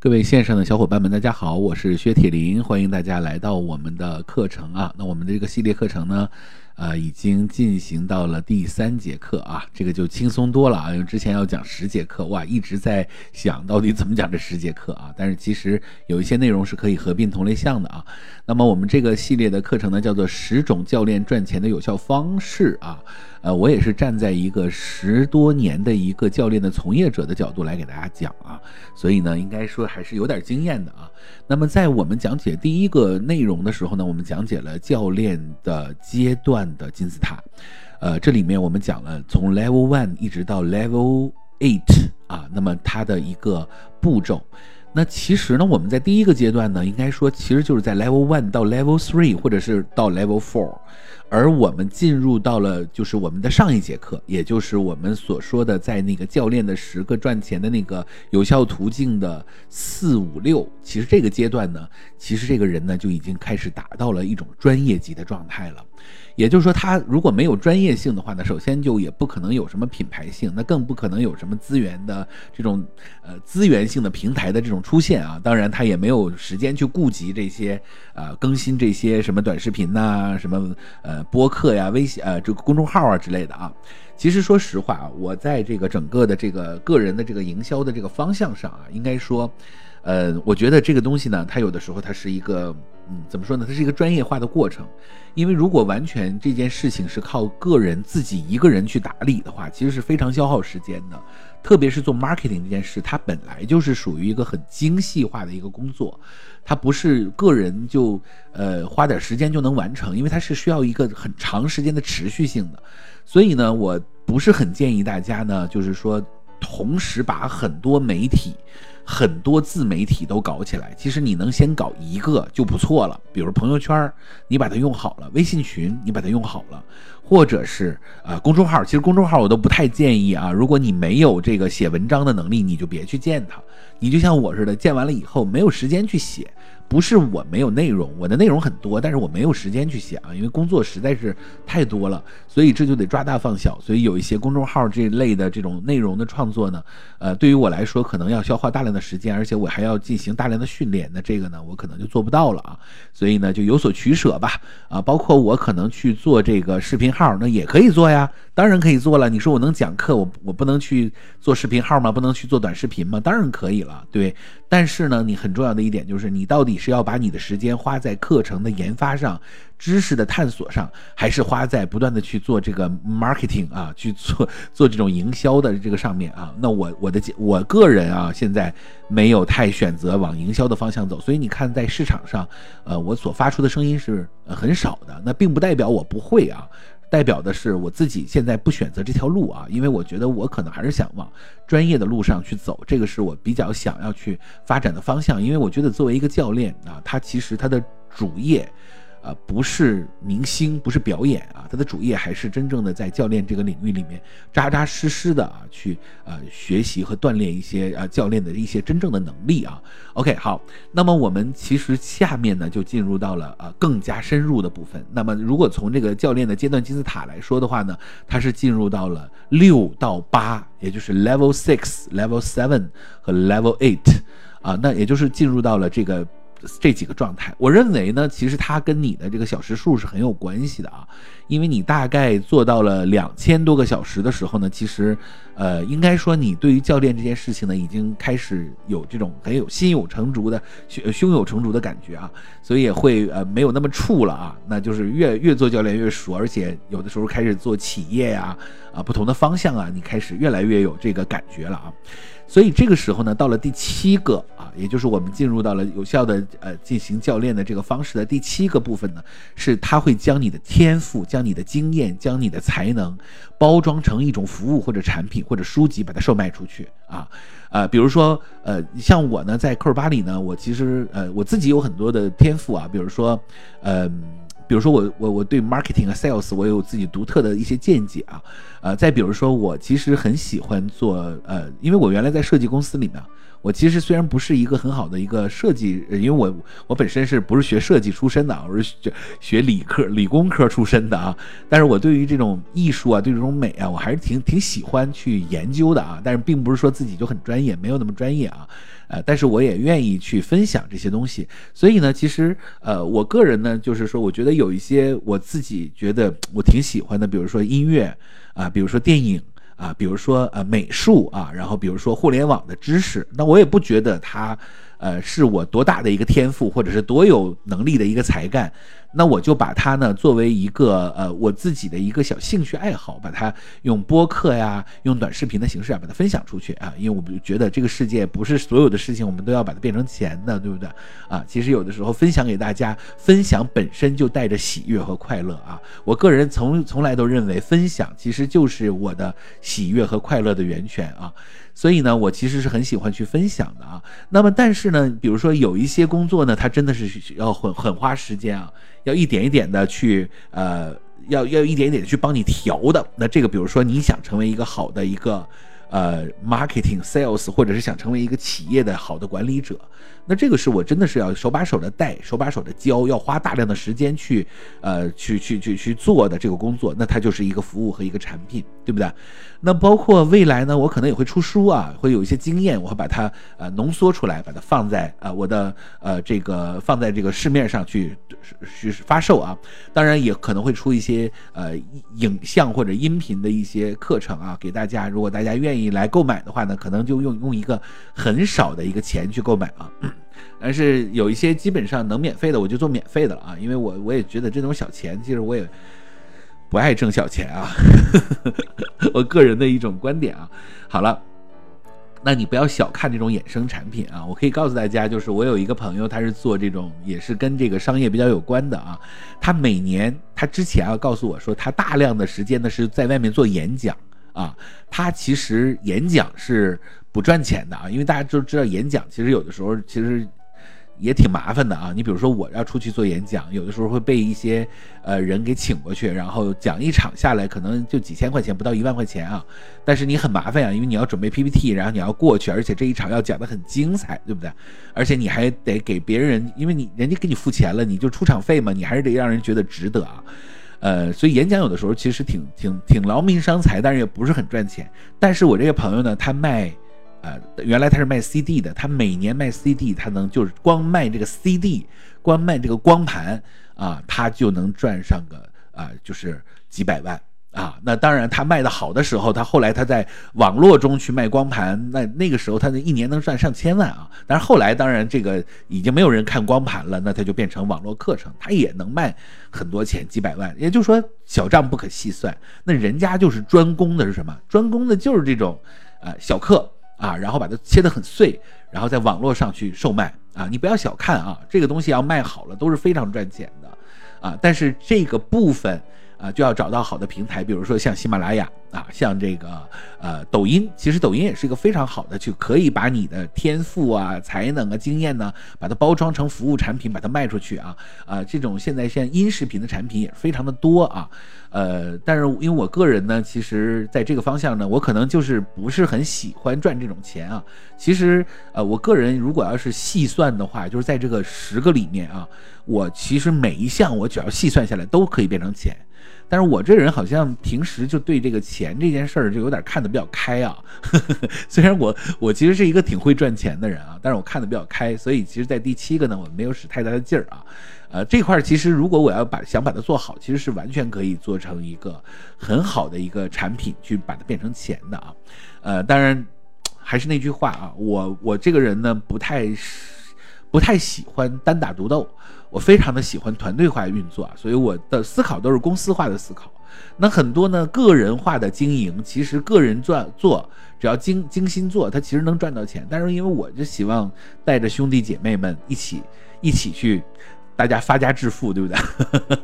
各位线上的小伙伴们，大家好，我是薛铁林，欢迎大家来到我们的课程啊。那我们的这个系列课程呢，呃，已经进行到了第三节课啊，这个就轻松多了啊。因为之前要讲十节课，哇，一直在想到底怎么讲这十节课啊。但是其实有一些内容是可以合并同类项的啊。那么我们这个系列的课程呢，叫做十种教练赚钱的有效方式啊。呃，我也是站在一个十多年的一个教练的从业者的角度来给大家讲啊，所以呢，应该说还是有点经验的啊。那么在我们讲解第一个内容的时候呢，我们讲解了教练的阶段的金字塔，呃，这里面我们讲了从 Level One 一直到 Level Eight 啊，那么它的一个步骤。那其实呢，我们在第一个阶段呢，应该说其实就是在 Level One 到 Level Three，或者是到 Level Four。而我们进入到了就是我们的上一节课，也就是我们所说的在那个教练的十个赚钱的那个有效途径的四五六。其实这个阶段呢，其实这个人呢就已经开始达到了一种专业级的状态了。也就是说，他如果没有专业性的话呢，首先就也不可能有什么品牌性，那更不可能有什么资源的这种呃资源性的平台的这种出现啊。当然，他也没有时间去顾及这些呃更新这些什么短视频呐，什么呃播客呀、微信呃这个公众号啊之类的啊。其实说实话啊，我在这个整个的这个个人的这个营销的这个方向上啊，应该说，呃，我觉得这个东西呢，它有的时候它是一个。嗯，怎么说呢？它是一个专业化的过程，因为如果完全这件事情是靠个人自己一个人去打理的话，其实是非常消耗时间的。特别是做 marketing 这件事，它本来就是属于一个很精细化的一个工作，它不是个人就呃花点时间就能完成，因为它是需要一个很长时间的持续性的。所以呢，我不是很建议大家呢，就是说同时把很多媒体。很多自媒体都搞起来，其实你能先搞一个就不错了。比如朋友圈，你把它用好了；微信群，你把它用好了，或者是呃公众号。其实公众号我都不太建议啊。如果你没有这个写文章的能力，你就别去建它。你就像我似的，建完了以后没有时间去写。不是我没有内容，我的内容很多，但是我没有时间去写啊，因为工作实在是太多了，所以这就得抓大放小。所以有一些公众号这类的这种内容的创作呢，呃，对于我来说可能要消耗大量的时间，而且我还要进行大量的训练，那这个呢，我可能就做不到了啊。所以呢，就有所取舍吧。啊，包括我可能去做这个视频号，那也可以做呀，当然可以做了。你说我能讲课，我我不能去做视频号吗？不能去做短视频吗？当然可以了，对。但是呢，你很重要的一点就是，你到底是要把你的时间花在课程的研发上、知识的探索上，还是花在不断的去做这个 marketing 啊，去做做这种营销的这个上面啊？那我我的我个人啊，现在没有太选择往营销的方向走，所以你看在市场上，呃，我所发出的声音是很少的，那并不代表我不会啊。代表的是我自己现在不选择这条路啊，因为我觉得我可能还是想往专业的路上去走，这个是我比较想要去发展的方向。因为我觉得作为一个教练啊，他其实他的主业。啊，不是明星，不是表演啊，他的主业还是真正的在教练这个领域里面扎扎实实的啊，去呃学习和锻炼一些呃教练的一些真正的能力啊。OK，好，那么我们其实下面呢就进入到了呃更加深入的部分。那么如果从这个教练的阶段金字塔来说的话呢，它是进入到了六到八，也就是 Level Six、Level Seven 和 Level Eight 啊，那也就是进入到了这个。这几个状态，我认为呢，其实它跟你的这个小时数是很有关系的啊，因为你大概做到了两千多个小时的时候呢，其实，呃，应该说你对于教练这件事情呢，已经开始有这种很有心有成竹的胸胸有成竹的感觉啊，所以也会呃没有那么怵了啊，那就是越越做教练越熟，而且有的时候开始做企业呀啊不同的方向啊，你开始越来越有这个感觉了啊。所以这个时候呢，到了第七个啊，也就是我们进入到了有效的呃进行教练的这个方式的第七个部分呢，是他会将你的天赋、将你的经验、将你的才能包装成一种服务或者产品或者书籍，把它售卖出去啊。呃，比如说呃，像我呢，在科尔巴里呢，我其实呃我自己有很多的天赋啊，比如说嗯。比如说我我我对 marketing 和 sales 我有自己独特的一些见解啊，呃，再比如说我其实很喜欢做呃，因为我原来在设计公司里面，我其实虽然不是一个很好的一个设计，因为我我本身是不是学设计出身的，我是学学理科、理工科出身的啊。但是我对于这种艺术啊，对这种美啊，我还是挺挺喜欢去研究的啊。但是并不是说自己就很专业，没有那么专业啊。呃，但是我也愿意去分享这些东西。所以呢，其实呃，我个人呢，就是说，我觉得有一些我自己觉得我挺喜欢的，比如说音乐啊，比如说电影。啊，比如说呃美术啊，然后比如说互联网的知识，那我也不觉得它。呃，是我多大的一个天赋，或者是多有能力的一个才干，那我就把它呢作为一个呃我自己的一个小兴趣爱好，把它用播客呀，用短视频的形式啊，把它分享出去啊。因为我们觉得这个世界不是所有的事情我们都要把它变成钱的，对不对啊？其实有的时候分享给大家，分享本身就带着喜悦和快乐啊。我个人从从来都认为，分享其实就是我的喜悦和快乐的源泉啊。所以呢，我其实是很喜欢去分享的啊。那么，但是呢，比如说有一些工作呢，它真的是要很很花时间啊，要一点一点的去呃，要要一点一点的去帮你调的。那这个，比如说你想成为一个好的一个呃 marketing sales，或者是想成为一个企业的好的管理者。那这个是我真的是要手把手的带，手把手的教，要花大量的时间去，呃，去去去去做的这个工作，那它就是一个服务和一个产品，对不对？那包括未来呢，我可能也会出书啊，会有一些经验，我会把它呃浓缩出来，把它放在呃我的呃这个放在这个市面上去去发售啊。当然也可能会出一些呃影像或者音频的一些课程啊，给大家。如果大家愿意来购买的话呢，可能就用用一个很少的一个钱去购买啊。但是有一些基本上能免费的，我就做免费的了啊，因为我我也觉得这种小钱，其实我也不爱挣小钱啊，我个人的一种观点啊。好了，那你不要小看这种衍生产品啊，我可以告诉大家，就是我有一个朋友，他是做这种也是跟这个商业比较有关的啊，他每年他之前啊告诉我说，他大量的时间呢是在外面做演讲啊，他其实演讲是不赚钱的啊，因为大家都知道演讲其实有的时候其实。也挺麻烦的啊！你比如说，我要出去做演讲，有的时候会被一些呃人给请过去，然后讲一场下来，可能就几千块钱，不到一万块钱啊。但是你很麻烦呀，因为你要准备 PPT，然后你要过去，而且这一场要讲的很精彩，对不对？而且你还得给别人，因为你人家给你付钱了，你就出场费嘛，你还是得让人觉得值得啊。呃，所以演讲有的时候其实挺挺挺劳民伤财，但是也不是很赚钱。但是我这个朋友呢，他卖。呃，原来他是卖 CD 的，他每年卖 CD，他能就是光卖这个 CD，光卖这个光盘啊，他就能赚上个啊，就是几百万啊。那当然，他卖的好的时候，他后来他在网络中去卖光盘，那那个时候他一年能赚上千万啊。但是后来，当然这个已经没有人看光盘了，那他就变成网络课程，他也能卖很多钱，几百万。也就是说，小账不可细算。那人家就是专攻的是什么？专攻的就是这种呃小课。啊，然后把它切得很碎，然后在网络上去售卖啊！你不要小看啊，这个东西要卖好了都是非常赚钱的啊！但是这个部分。啊，就要找到好的平台，比如说像喜马拉雅啊，像这个呃抖音，其实抖音也是一个非常好的，去可以把你的天赋啊、才能啊、经验呢，把它包装成服务产品，把它卖出去啊啊，这种现在像音视频的产品也非常的多啊，呃，但是因为我个人呢，其实在这个方向呢，我可能就是不是很喜欢赚这种钱啊。其实呃，我个人如果要是细算的话，就是在这个十个里面啊，我其实每一项我只要细算下来都可以变成钱。但是我这人好像平时就对这个钱这件事儿就有点看得比较开啊，虽然我我其实是一个挺会赚钱的人啊，但是我看得比较开，所以其实，在第七个呢，我没有使太大的劲儿啊，呃，这块儿其实如果我要把想把它做好，其实是完全可以做成一个很好的一个产品，去把它变成钱的啊，呃，当然还是那句话啊，我我这个人呢不太不太喜欢单打独斗。我非常的喜欢团队化运作啊，所以我的思考都是公司化的思考。那很多呢个人化的经营，其实个人赚做，只要精精心做，它其实能赚到钱。但是因为我就希望带着兄弟姐妹们一起一起去，大家发家致富，对不对？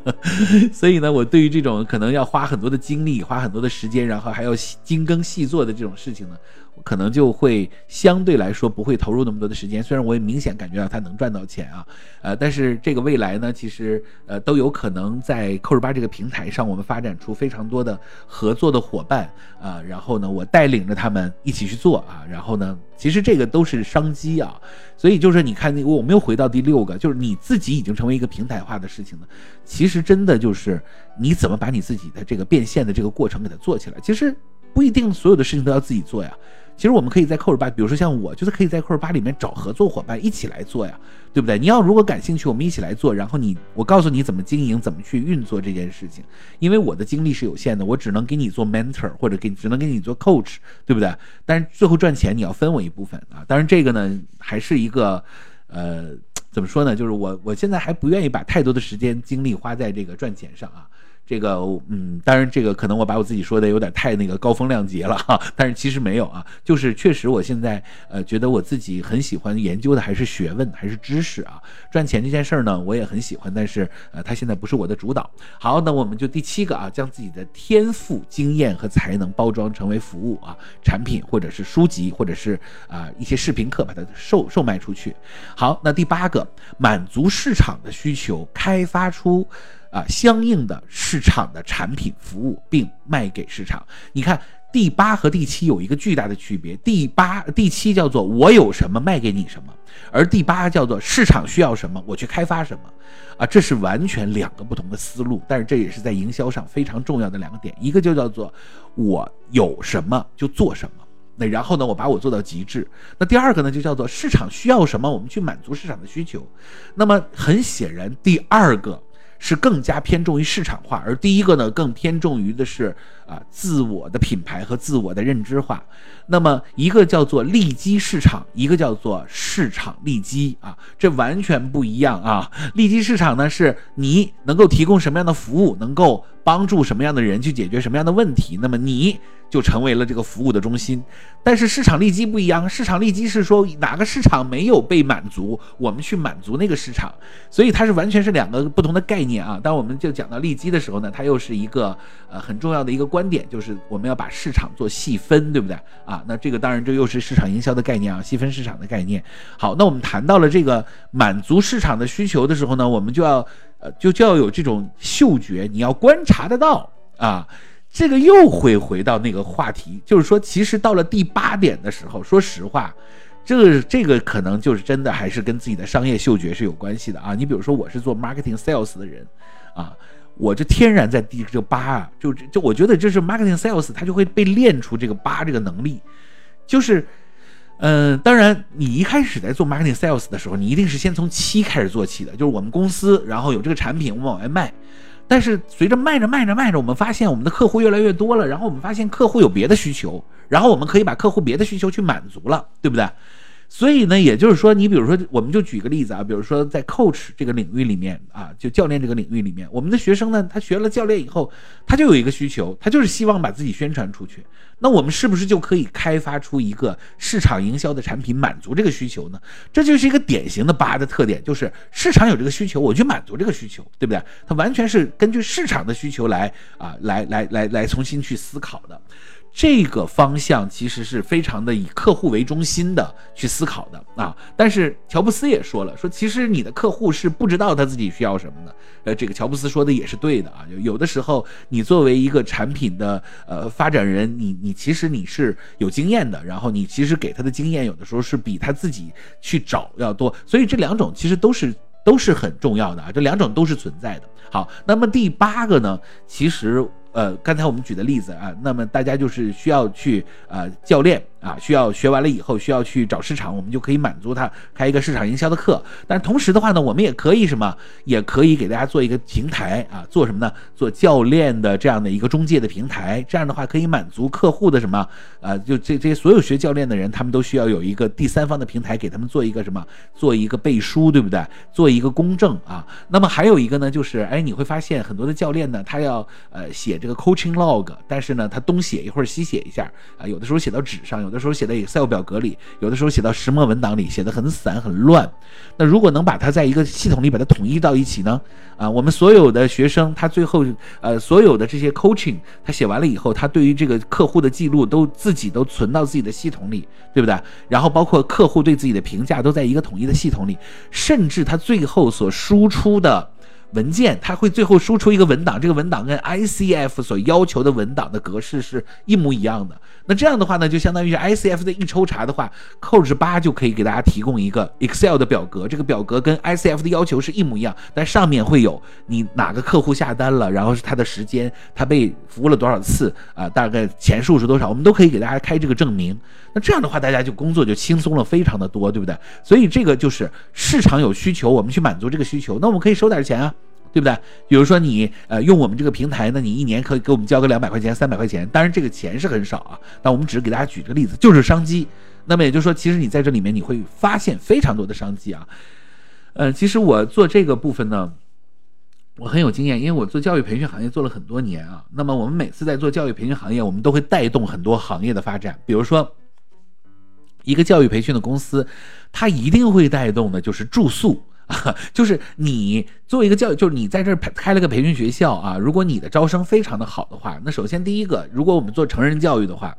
所以呢，我对于这种可能要花很多的精力、花很多的时间，然后还要精耕细作的这种事情呢，可能就会相对来说不会投入那么多的时间。虽然我也明显感觉到它能赚到钱啊，呃，但是这个未来呢，其实呃都有可能在扣十八这个平台上，我们发展出非常多的合作的伙伴啊，然后呢，我带领着他们一起去做啊，然后呢，其实这个都是商机啊。所以就是你看，我们又回到第六个，就是你自己已经成为一个平台化的事情了。其实真的就是你怎么把你自己的这个变现的这个过程给它做起来。其实不一定所有的事情都要自己做呀。其实我们可以在扣十八，比如说像我，就是可以在扣十八里面找合作伙伴一起来做呀，对不对？你要如果感兴趣，我们一起来做。然后你，我告诉你怎么经营，怎么去运作这件事情。因为我的精力是有限的，我只能给你做 mentor 或者给只能给你做 coach，对不对？但是最后赚钱你要分我一部分啊。当然这个呢还是一个，呃，怎么说呢？就是我我现在还不愿意把太多的时间精力花在这个赚钱上啊。这个嗯，当然这个可能我把我自己说的有点太那个高风亮节了哈，但是其实没有啊，就是确实我现在呃觉得我自己很喜欢研究的还是学问还是知识啊，赚钱这件事儿呢我也很喜欢，但是呃它现在不是我的主导。好，那我们就第七个啊，将自己的天赋、经验和才能包装成为服务啊产品或者是书籍或者是啊一些视频课，把它售售卖出去。好，那第八个，满足市场的需求，开发出。啊，相应的市场的产品服务，并卖给市场。你看，第八和第七有一个巨大的区别。第八、第七叫做我有什么卖给你什么，而第八叫做市场需要什么，我去开发什么。啊，这是完全两个不同的思路。但是这也是在营销上非常重要的两个点。一个就叫做我有什么就做什么，那然后呢，我把我做到极致。那第二个呢，就叫做市场需要什么，我们去满足市场的需求。那么很显然，第二个。是更加偏重于市场化，而第一个呢，更偏重于的是啊自我的品牌和自我的认知化。那么一个叫做利基市场，一个叫做市场利基啊，这完全不一样啊。利基市场呢，是你能够提供什么样的服务，能够帮助什么样的人去解决什么样的问题，那么你。就成为了这个服务的中心，但是市场利基不一样，市场利基是说哪个市场没有被满足，我们去满足那个市场，所以它是完全是两个不同的概念啊。当我们就讲到利基的时候呢，它又是一个呃很重要的一个观点，就是我们要把市场做细分，对不对啊？那这个当然这又是市场营销的概念啊，细分市场的概念。好，那我们谈到了这个满足市场的需求的时候呢，我们就要呃就就要有这种嗅觉，你要观察得到啊。这个又会回到那个话题，就是说，其实到了第八点的时候，说实话，这个这个可能就是真的还是跟自己的商业嗅觉是有关系的啊。你比如说，我是做 marketing sales 的人，啊，我就天然在第这个八啊，就就我觉得就是 marketing sales，他就会被练出这个八这个能力，就是，嗯，当然你一开始在做 marketing sales 的时候，你一定是先从七开始做起的，就是我们公司，然后有这个产品，我们往外卖。但是随着卖着卖着卖着，我们发现我们的客户越来越多了，然后我们发现客户有别的需求，然后我们可以把客户别的需求去满足了，对不对？所以呢，也就是说，你比如说，我们就举个例子啊，比如说在 coach 这个领域里面啊，就教练这个领域里面，我们的学生呢，他学了教练以后，他就有一个需求，他就是希望把自己宣传出去。那我们是不是就可以开发出一个市场营销的产品，满足这个需求呢？这就是一个典型的八的特点，就是市场有这个需求，我去满足这个需求，对不对？它完全是根据市场的需求来啊，来来来来重新去思考的。这个方向其实是非常的以客户为中心的去思考的啊，但是乔布斯也说了，说其实你的客户是不知道他自己需要什么的。呃，这个乔布斯说的也是对的啊，有的时候你作为一个产品的呃发展人，你你其实你是有经验的，然后你其实给他的经验有的时候是比他自己去找要多，所以这两种其实都是都是很重要的啊，这两种都是存在的。好，那么第八个呢，其实。呃，刚才我们举的例子啊，那么大家就是需要去呃教练。啊，需要学完了以后需要去找市场，我们就可以满足他开一个市场营销的课。但同时的话呢，我们也可以什么，也可以给大家做一个平台啊，做什么呢？做教练的这样的一个中介的平台。这样的话可以满足客户的什么？呃，就这这些所有学教练的人，他们都需要有一个第三方的平台给他们做一个什么？做一个背书，对不对？做一个公证啊。那么还有一个呢，就是哎，你会发现很多的教练呢，他要呃写这个 coaching log，但是呢，他东写一会儿西写一下啊，有的时候写到纸上，有的。有的时候写在 Excel 表格里，有的时候写到石墨文档里，写的很散很乱。那如果能把它在一个系统里把它统一到一起呢？啊，我们所有的学生他最后呃所有的这些 coaching 他写完了以后，他对于这个客户的记录都自己都存到自己的系统里，对不对？然后包括客户对自己的评价都在一个统一的系统里，甚至他最后所输出的。文件，它会最后输出一个文档，这个文档跟 ICF 所要求的文档的格式是一模一样的。那这样的话呢，就相当于是 ICF 的一抽查的话，Coach 八就可以给大家提供一个 Excel 的表格，这个表格跟 ICF 的要求是一模一样，但上面会有你哪个客户下单了，然后是他的时间，他被服务了多少次啊，大概钱数是多少，我们都可以给大家开这个证明。那这样的话，大家就工作就轻松了非常的多，对不对？所以这个就是市场有需求，我们去满足这个需求，那我们可以收点钱啊。对不对？比如说你呃用我们这个平台，那你一年可以给我们交个两百块钱、三百块钱，当然这个钱是很少啊。但我们只是给大家举个例子，就是商机。那么也就是说，其实你在这里面你会发现非常多的商机啊。呃，其实我做这个部分呢，我很有经验，因为我做教育培训行业做了很多年啊。那么我们每次在做教育培训行业，我们都会带动很多行业的发展。比如说一个教育培训的公司，它一定会带动的就是住宿。啊，就是你作为一个教育，就是你在这儿开了个培训学校啊。如果你的招生非常的好的话，那首先第一个，如果我们做成人教育的话，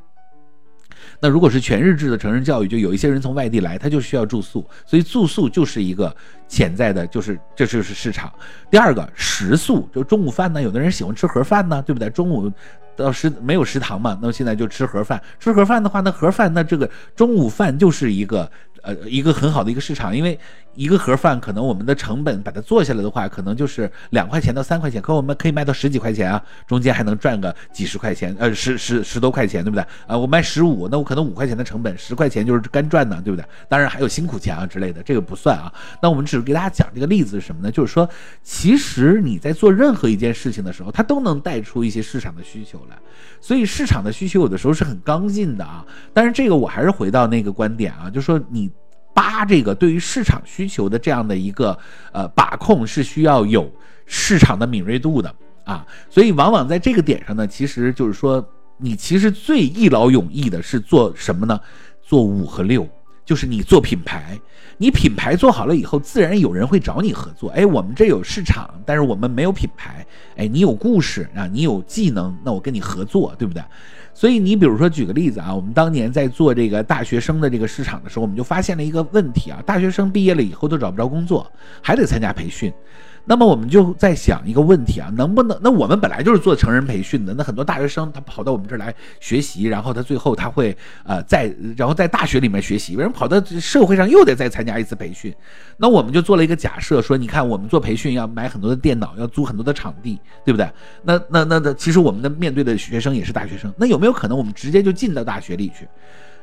那如果是全日制的成人教育，就有一些人从外地来，他就需要住宿，所以住宿就是一个潜在的，就是这就是市场。第二个食宿，就中午饭呢，有的人喜欢吃盒饭呢，对不对？中午到食没有食堂嘛，那么现在就吃盒饭。吃盒饭的话，那盒饭那这个中午饭就是一个。呃，一个很好的一个市场，因为一个盒饭可能我们的成本把它做下来的话，可能就是两块钱到三块钱，可我们可以卖到十几块钱啊，中间还能赚个几十块钱，呃，十十十多块钱，对不对？啊，我卖十五，那我可能五块钱的成本，十块钱就是干赚呢，对不对？当然还有辛苦钱啊之类的，这个不算啊。那我们只是给大家讲这个例子是什么呢？就是说，其实你在做任何一件事情的时候，它都能带出一些市场的需求来，所以市场的需求有的时候是很刚劲的啊。但是这个我还是回到那个观点啊，就是说你。八这个对于市场需求的这样的一个呃把控是需要有市场的敏锐度的啊，所以往往在这个点上呢，其实就是说你其实最一劳永逸的是做什么呢？做五和六，就是你做品牌，你品牌做好了以后，自然有人会找你合作。哎，我们这有市场，但是我们没有品牌。哎，你有故事啊，你有技能，那我跟你合作，对不对？所以你比如说举个例子啊，我们当年在做这个大学生的这个市场的时候，我们就发现了一个问题啊，大学生毕业了以后都找不着工作，还得参加培训。那么我们就在想一个问题啊，能不能？那我们本来就是做成人培训的，那很多大学生他跑到我们这儿来学习，然后他最后他会呃在然后在大学里面学习，为什么跑到社会上又得再参加一次培训？那我们就做了一个假设，说你看我们做培训要买很多的电脑，要租很多的场地，对不对？那那那那其实我们的面对的学生也是大学生，那有没有可能我们直接就进到大学里去，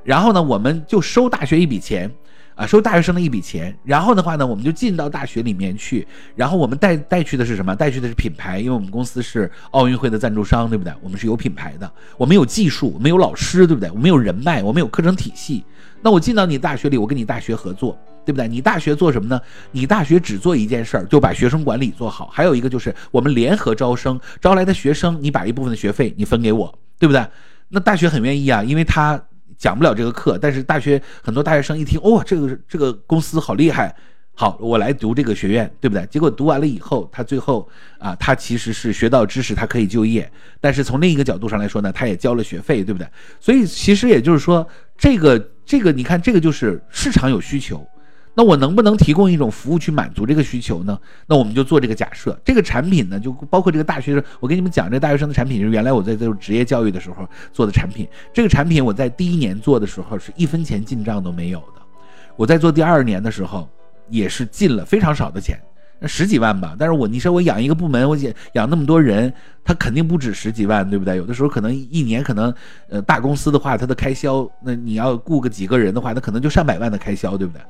然后呢，我们就收大学一笔钱？啊，收大学生的一笔钱，然后的话呢，我们就进到大学里面去，然后我们带带去的是什么？带去的是品牌，因为我们公司是奥运会的赞助商，对不对？我们是有品牌的，我们有技术，我们有老师，对不对？我们有人脉，我们有课程体系。那我进到你大学里，我跟你大学合作，对不对？你大学做什么呢？你大学只做一件事儿，就把学生管理做好。还有一个就是我们联合招生，招来的学生，你把一部分的学费你分给我，对不对？那大学很愿意啊，因为他。讲不了这个课，但是大学很多大学生一听，哦，这个这个公司好厉害，好，我来读这个学院，对不对？结果读完了以后，他最后啊，他其实是学到知识，他可以就业，但是从另一个角度上来说呢，他也交了学费，对不对？所以其实也就是说，这个这个，你看这个就是市场有需求。那我能不能提供一种服务去满足这个需求呢？那我们就做这个假设，这个产品呢，就包括这个大学生。我跟你们讲，这大学生的产品是原来我在做职业教育的时候做的产品。这个产品我在第一年做的时候是一分钱进账都没有的。我在做第二年的时候也是进了非常少的钱，那十几万吧。但是我你说我养一个部门，我养养那么多人，他肯定不止十几万，对不对？有的时候可能一年可能呃大公司的话，它的开销，那你要雇个几个人的话，那可能就上百万的开销，对不对？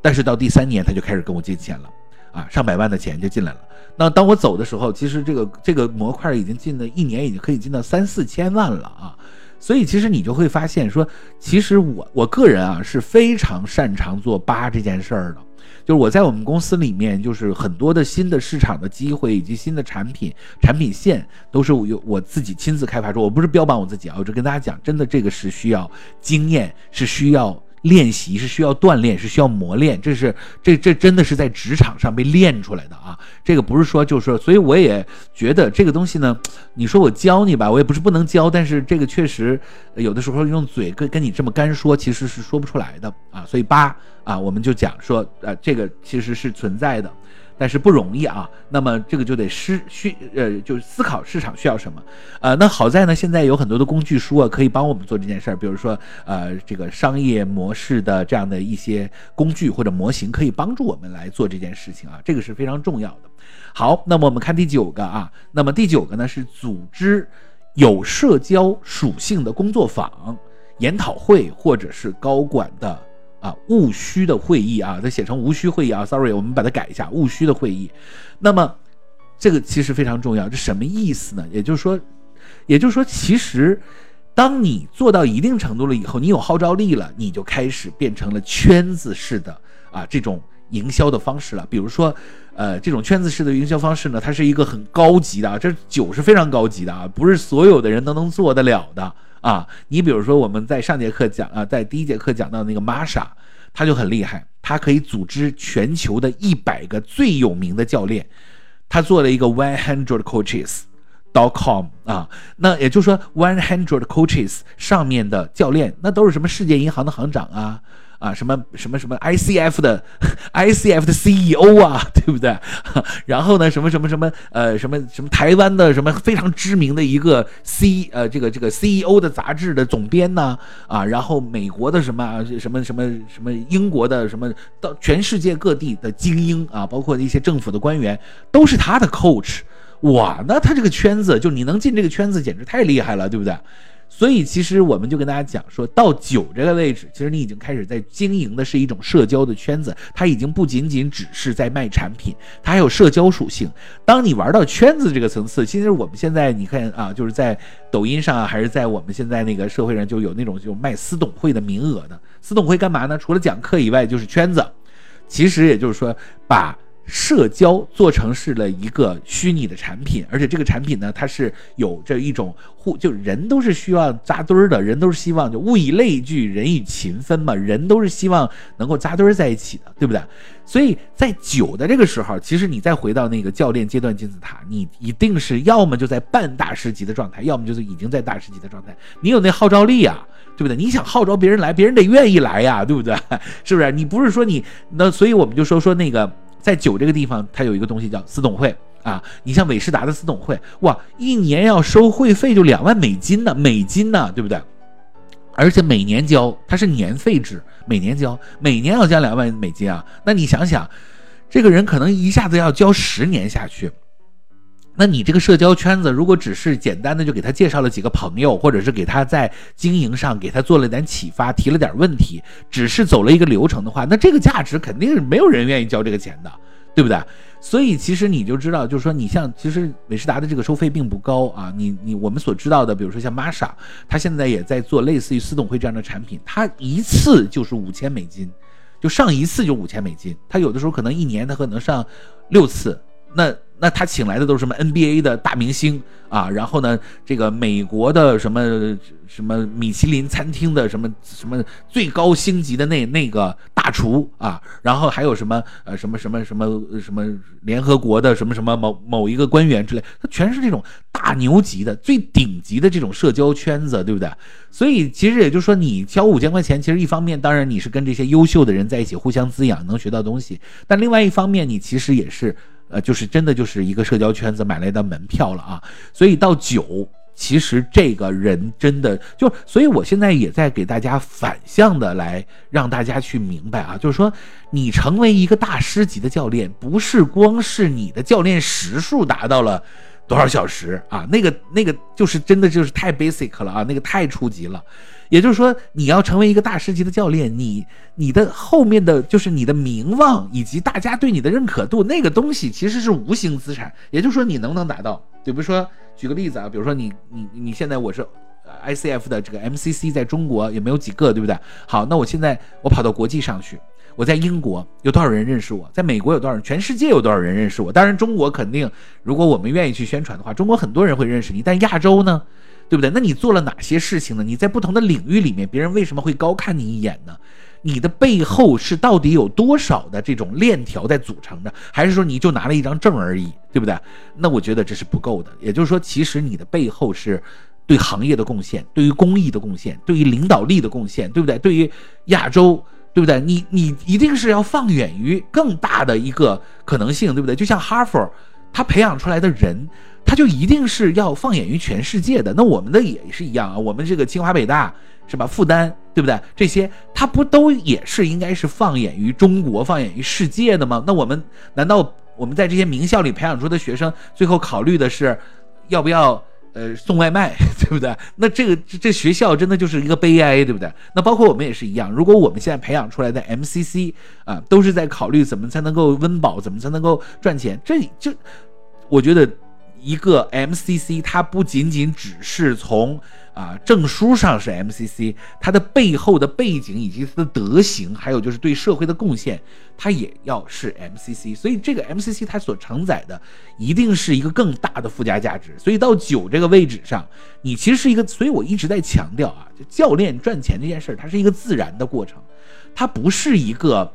但是到第三年他就开始跟我借钱了，啊，上百万的钱就进来了。那当我走的时候，其实这个这个模块已经进了一年，已经可以进到三四千万了啊。所以其实你就会发现说，其实我我个人啊是非常擅长做八这件事儿的。就是我在我们公司里面，就是很多的新的市场的机会以及新的产品产品线，都是有我自己亲自开发出。我不是标榜我自己啊，我就跟大家讲，真的这个是需要经验，是需要。练习是需要锻炼，是需要磨练，这是这这真的是在职场上被练出来的啊！这个不是说就是，所以我也觉得这个东西呢，你说我教你吧，我也不是不能教，但是这个确实有的时候用嘴跟跟你这么干说，其实是说不出来的啊！所以八啊，我们就讲说，呃，这个其实是存在的。但是不容易啊，那么这个就得需需呃，就是思考市场需要什么，呃，那好在呢，现在有很多的工具书啊，可以帮我们做这件事儿，比如说呃，这个商业模式的这样的一些工具或者模型，可以帮助我们来做这件事情啊，这个是非常重要的。好，那么我们看第九个啊，那么第九个呢是组织有社交属性的工作坊、研讨会或者是高管的。啊，务虚的会议啊，它写成无需会议啊，sorry，我们把它改一下，务虚的会议。那么，这个其实非常重要，这什么意思呢？也就是说，也就是说，其实，当你做到一定程度了以后，你有号召力了，你就开始变成了圈子式的啊这种营销的方式了。比如说，呃，这种圈子式的营销方式呢，它是一个很高级的，这酒是非常高级的啊，不是所有的人都能做得了的。啊，你比如说我们在上节课讲啊，在第一节课讲到那个玛莎，她就很厉害，她可以组织全球的一百个最有名的教练，她做了一个 one hundred coaches dot com 啊，那也就是说 one hundred coaches 上面的教练，那都是什么世界银行的行长啊。啊，什么什么什么 ICF 的 ICF 的 CEO 啊，对不对？然后呢，什么什么什么呃，什么什么台湾的什么非常知名的一个 C 呃，这个这个 CEO 的杂志的总编呢？啊，然后美国的什么什么什么什么英国的什么到全世界各地的精英啊，包括一些政府的官员，都是他的 coach。哇，那他这个圈子，就你能进这个圈子，简直太厉害了，对不对？所以，其实我们就跟大家讲，说到九这个位置，其实你已经开始在经营的是一种社交的圈子，它已经不仅仅只是在卖产品，它还有社交属性。当你玩到圈子这个层次，其实我们现在你看啊，就是在抖音上啊，还是在我们现在那个社会上，就有那种就卖私董会的名额的。私董会干嘛呢？除了讲课以外，就是圈子。其实也就是说，把。社交做成是了一个虚拟的产品，而且这个产品呢，它是有着一种互，就人都是需要扎堆儿的，人都是希望就物以类聚，人以群分嘛，人都是希望能够扎堆儿在一起的，对不对？所以在九的这个时候，其实你再回到那个教练阶段金字塔，你一定是要么就在半大师级的状态，要么就是已经在大师级的状态，你有那号召力啊，对不对？你想号召别人来，别人得愿意来呀，对不对？是不是？你不是说你那，所以我们就说说那个。在酒这个地方，它有一个东西叫私董会啊。你像伟士达的私董会，哇，一年要收会费就两万美金呢，美金呢，对不对？而且每年交，它是年费制，每年交，每年要交两万美金啊。那你想想，这个人可能一下子要交十年下去。那你这个社交圈子，如果只是简单的就给他介绍了几个朋友，或者是给他在经营上给他做了点启发，提了点问题，只是走了一个流程的话，那这个价值肯定是没有人愿意交这个钱的，对不对？所以其实你就知道，就是说你像其实美士达的这个收费并不高啊，你你我们所知道的，比如说像玛莎，他现在也在做类似于私董会这样的产品，他一次就是五千美金，就上一次就五千美金，他有的时候可能一年他可能上六次，那。那他请来的都是什么 NBA 的大明星啊？然后呢，这个美国的什么什么米其林餐厅的什么什么最高星级的那那个大厨啊？然后还有什么呃什么什么什么什么联合国的什么什么某某一个官员之类，他全是这种大牛级的、最顶级的这种社交圈子，对不对？所以其实也就是说，你交五千块钱，其实一方面当然你是跟这些优秀的人在一起互相滋养，能学到东西；但另外一方面，你其实也是。呃，就是真的就是一个社交圈子买来的门票了啊，所以到九，其实这个人真的就，所以我现在也在给大家反向的来让大家去明白啊，就是说你成为一个大师级的教练，不是光是你的教练时数达到了多少小时啊，那个那个就是真的就是太 basic 了啊，那个太初级了。也就是说，你要成为一个大师级的教练，你你的后面的就是你的名望以及大家对你的认可度，那个东西其实是无形资产。也就是说，你能不能达到？比如说，举个例子啊，比如说你你你现在我是 ICF 的这个 MCC，在中国也没有几个，对不对？好，那我现在我跑到国际上去，我在英国有多少人认识我，在美国有多少人，全世界有多少人认识我？当然，中国肯定，如果我们愿意去宣传的话，中国很多人会认识你。但亚洲呢，对不对？那你做了哪些事情呢？你在不同的领域里面，别人为什么会高看你一眼呢？你的背后是到底有多少的这种链条在组成的，还是说你就拿了一张证而已，对不对？那我觉得这是不够的。也就是说，其实你的背后是对行业的贡献，对于公益的贡献，对于领导力的贡献，对不对？对于亚洲，对不对？你你一定是要放远于更大的一个可能性，对不对？就像哈佛，他培养出来的人，他就一定是要放眼于全世界的。那我们的也是一样啊，我们这个清华北大。是吧？负担对不对？这些他不都也是应该是放眼于中国、放眼于世界的吗？那我们难道我们在这些名校里培养出的学生，最后考虑的是要不要呃送外卖，对不对？那这个这学校真的就是一个悲哀，对不对？那包括我们也是一样，如果我们现在培养出来的 MCC 啊，都是在考虑怎么才能够温饱，怎么才能够赚钱，这就我觉得。一个 MCC，它不仅仅只是从啊证书上是 MCC，它的背后的背景以及它的德行，还有就是对社会的贡献，它也要是 MCC。所以这个 MCC 它所承载的一定是一个更大的附加价值。所以到九这个位置上，你其实是一个，所以我一直在强调啊，就教练赚钱这件事儿，它是一个自然的过程，它不是一个。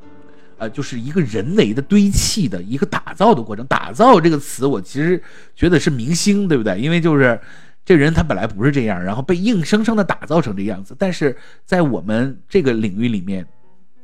就是一个人为的堆砌的一个打造的过程。打造这个词，我其实觉得是明星，对不对？因为就是这人他本来不是这样，然后被硬生生的打造成这样子。但是在我们这个领域里面，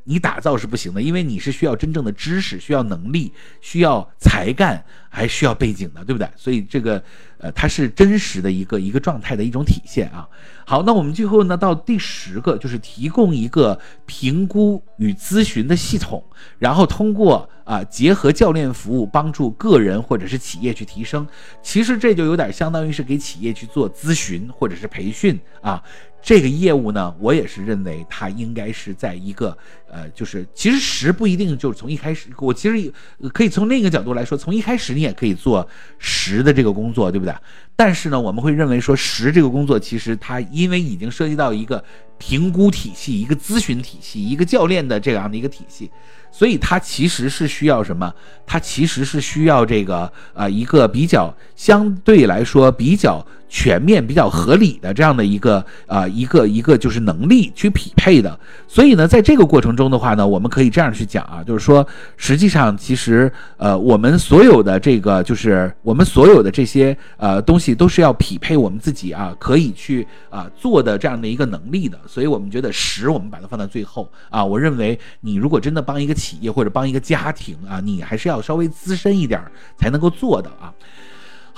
你打造是不行的，因为你是需要真正的知识、需要能力、需要才干，还需要背景的，对不对？所以这个。呃，它是真实的一个一个状态的一种体现啊。好，那我们最后呢，到第十个就是提供一个评估与咨询的系统，然后通过啊结合教练服务，帮助个人或者是企业去提升。其实这就有点相当于是给企业去做咨询或者是培训啊。这个业务呢，我也是认为它应该是在一个呃，就是其实十不一定就是从一开始，我其实可以从另一个角度来说，从一开始你也可以做十的这个工作，对不对？但是呢，我们会认为说十这个工作其实它因为已经涉及到一个评估体系、一个咨询体系、一个教练的这样的一个体系，所以它其实是需要什么？它其实是需要这个呃一个比较相对来说比较。全面比较合理的这样的一个啊一个一个就是能力去匹配的，所以呢，在这个过程中的话呢，我们可以这样去讲啊，就是说，实际上其实呃我们所有的这个就是我们所有的这些呃东西都是要匹配我们自己啊可以去啊做的这样的一个能力的，所以我们觉得十我们把它放在最后啊，我认为你如果真的帮一个企业或者帮一个家庭啊，你还是要稍微资深一点才能够做的啊。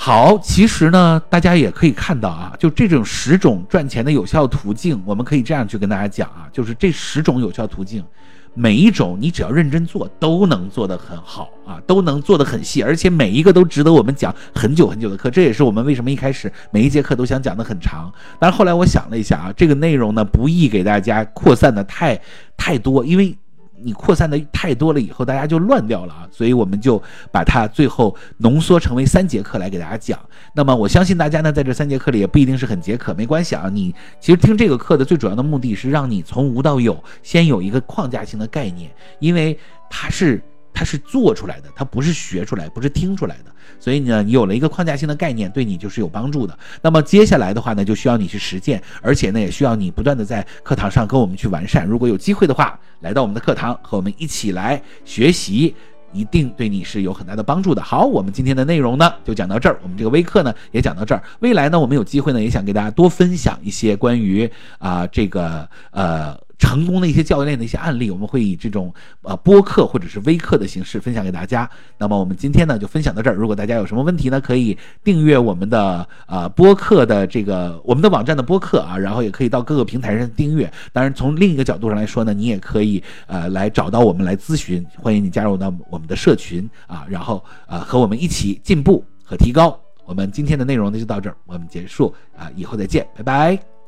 好，其实呢，大家也可以看到啊，就这种十种赚钱的有效途径，我们可以这样去跟大家讲啊，就是这十种有效途径，每一种你只要认真做，都能做得很好啊，都能做得很细，而且每一个都值得我们讲很久很久的课。这也是我们为什么一开始每一节课都想讲的很长。但是后来我想了一下啊，这个内容呢不易给大家扩散的太太多，因为。你扩散的太多了以后，大家就乱掉了啊，所以我们就把它最后浓缩成为三节课来给大家讲。那么我相信大家呢，在这三节课里也不一定是很解渴，没关系啊。你其实听这个课的最主要的目的是让你从无到有，先有一个框架性的概念，因为它是。它是做出来的，它不是学出来，不是听出来的。所以呢，你有了一个框架性的概念，对你就是有帮助的。那么接下来的话呢，就需要你去实践，而且呢，也需要你不断的在课堂上跟我们去完善。如果有机会的话，来到我们的课堂和我们一起来学习，一定对你是有很大的帮助的。好，我们今天的内容呢就讲到这儿，我们这个微课呢也讲到这儿。未来呢，我们有机会呢，也想给大家多分享一些关于啊这个呃。成功的一些教练的一些案例，我们会以这种呃播客或者是微课的形式分享给大家。那么我们今天呢就分享到这儿。如果大家有什么问题呢，可以订阅我们的呃播客的这个我们的网站的播客啊，然后也可以到各个平台上订阅。当然，从另一个角度上来说呢，你也可以呃来找到我们来咨询。欢迎你加入到我们的社群啊，然后呃和我们一起进步和提高。我们今天的内容呢就到这儿，我们结束啊，以后再见，拜拜。